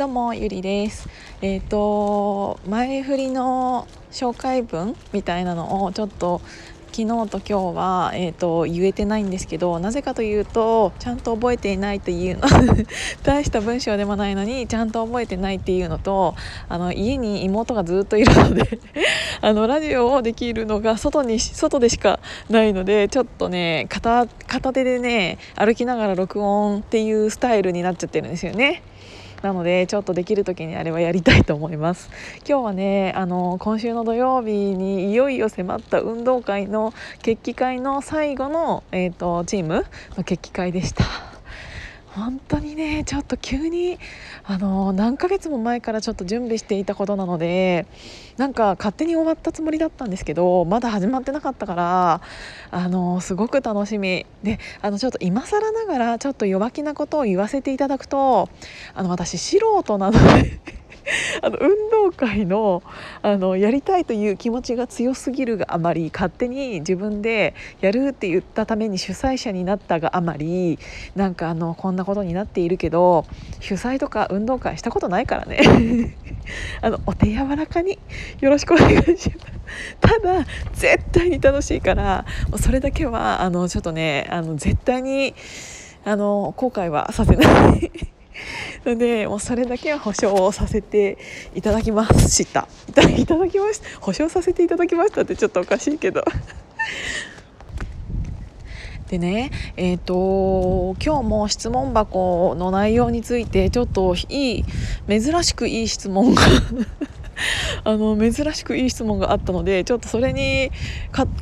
どうもゆりですえっ、ー、と前振りの紹介文みたいなのをちょっと昨日と今日は、えーと、言えてないんですけどなぜかというとちゃんと覚えていないというの 大した文章でもないのにちゃんと覚えてないっていうのとあの家に妹がずっといるので あのラジオをできるのが外に外でしかないのでちょっとね片手でね歩きながら録音っていうスタイルになっちゃってるんですよね。なのでちょっとできる時にあれはやりたいと思います。今日はねあの今週の土曜日にいよいよ迫った運動会の決起会の最後の、えーと、チームの決起会でした。本当にねちょっと急にあの何ヶ月も前からちょっと準備していたことなのでなんか勝手に終わったつもりだったんですけどまだ始まってなかったからあのすごく楽しみ。であのちょっと今更ながらちょっと弱気なことを言わせていただくとあの私素人なので あの運動会のあのやりたいという気持ちが強すぎるがあまり勝手に自分でやるって言ったために主催者になったがあまりなんかあのこんなことになっているけど主催とか運動会したことないからね。あのお手柔らかによろしくお願いします。ただ絶対に楽しいからもうそれだけはあのちょっとねあの絶対にあの後悔はさせない。のでもうそれだけは保証をさせていただきました。いただきました。保証させていただきましたってちょっとおかしいけど。でねえっ、ー、と今日も質問箱の内容についてちょっといい珍しくいい質問が あの珍しくいい質問があったのでちょっとそれに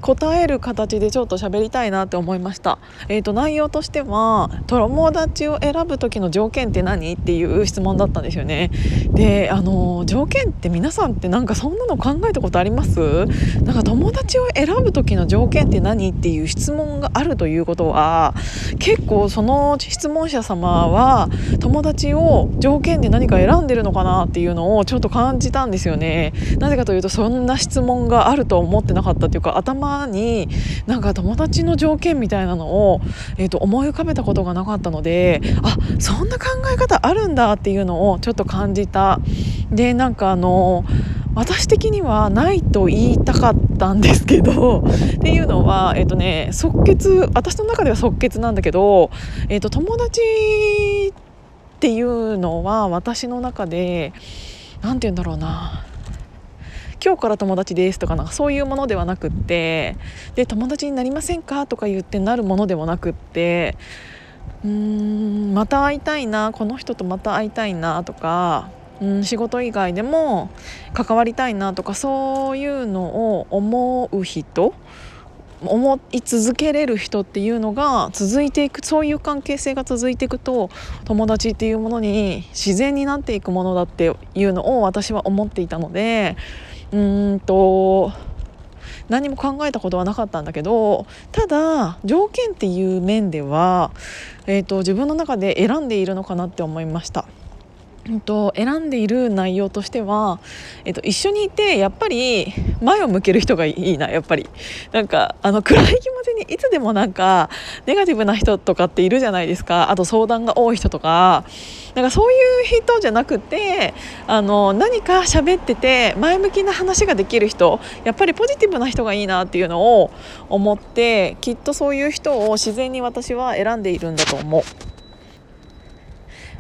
答える形でちょっと喋りたいなって思いました。えーと、内容としては友達を選ぶ時の条件って何っていう質問だったんですよね。であの条件って皆さんってなんかそんなの考えたことあります？なんか友達を選ぶ時の条件って何っていう質問があるということは結構その質問者様は友達を条件で何か選んでるのかなっていうのをちょっと感じたんですよよね。なぜかというとそんな質問があると思ってなかったというか頭になんか友達の条件みたいなのを、えー、と思い浮かべたことがなかったのであそんな考え方あるんだっていうのをちょっと感じた。でなんかあの私的にはないと言いたかったんですけどっていうのは、えーとね、即決私の中では即決なんだけど、えーと友達っていうのは私の中で何て言うんだろうな。今日から友達ですとかなんかそういうものではなくってで友達になりませんかとか言ってなるものでもなくってうーんまた会いたいなこの人とまた会いたいなとかうん仕事以外でも関わりたいなとかそういうのを思う人思い続けれる人っていうのが続いていくそういう関係性が続いていくと友達っていうものに自然になっていくものだっていうのを私は思っていたのでうんと何も考えたことはなかったんだけどただ条件っていう面では、えーと、自分の中で選んでいるのかなって思いました。と選んでいる内容としては、えっと、一緒にいてやっぱり前を向ける人がいいなやっぱり。なんかあの暗い気持ちにいつでもなんかネガティブな人とかっているじゃないですか。あと相談が多い人とか。なんかそういう人じゃなくてあの何か喋ってて前向きな話ができる人やっぱりポジティブな人がいいなっていうのを思ってきっとそういう人を自然に私は選んでいるんだと思う。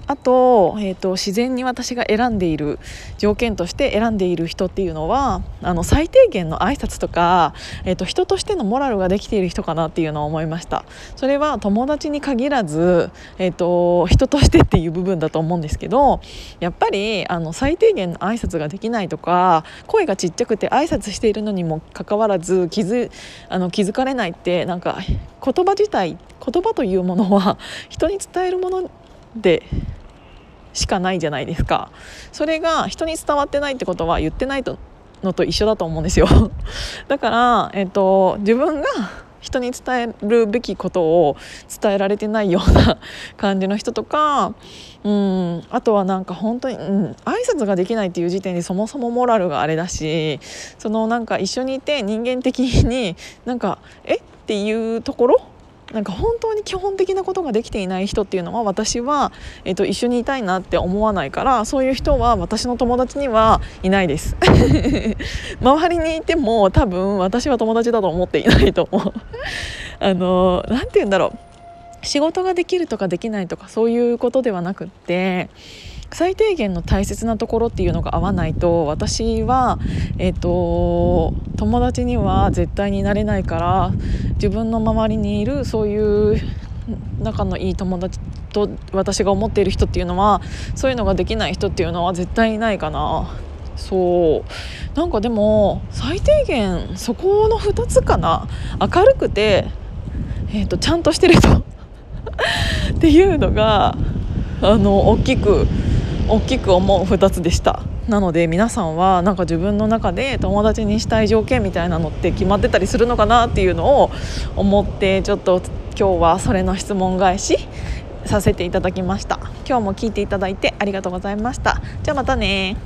あと,、えーと、自然に私が選んでいる条件として選んでいる人っていうのはあの最低限の挨拶とか、えーと、人としてのモラルができている人かなっていうのを思いました。それは友達に限らず、えーと、人としてっていう部分だと思うんですけどやっぱりあの最低限の挨拶ができないとか声がちっちゃくて挨拶しているのにもかかわらず気づあの気づかれないってなんか言葉自体言葉というものは人に伝えるものでしかないじゃないですか。それが人に伝わってないってことは言ってないとのと一緒だと思うんですよ。だから、えっと、自分が人に伝えるべきことを伝えられてないような 感じの人とかうんあとはなんか本当に、うん、挨拶ができないっていう時点でそもそもモラルがあれだしそのなんか一緒にいて人間的になんかえ？っていうところなんか本当に基本的なことができていない人っていうのは私は、えー、と一緒にいたいなって思わないからそういう人は私の友達にはいないです。周りにいても多分私は友達だと思っていないと思う。あの何て言うんだろう。仕事ができるとかできないとかそういうことではなくって最低限の大切なところっていうのが合わないと私は、えーと、友達には絶対になれないから自分の周りにいるそういう仲のいい友達と私が思っている人っていうのはそういうのができない人っていうのは絶対いないかな。そうなんかでも最低限そこの2つかな明るくて、えーと、ちゃんとしてる人 っていうのがあの大きく大きく思う2つでした。なので皆さんはなんか自分の中で友達にしたい条件みたいなのって決まってたりするのかなっていうのを思ってちょっと今日はそれの質問返しさせていただきました。今日も聞いていただいてありがとうございました。じゃあまたね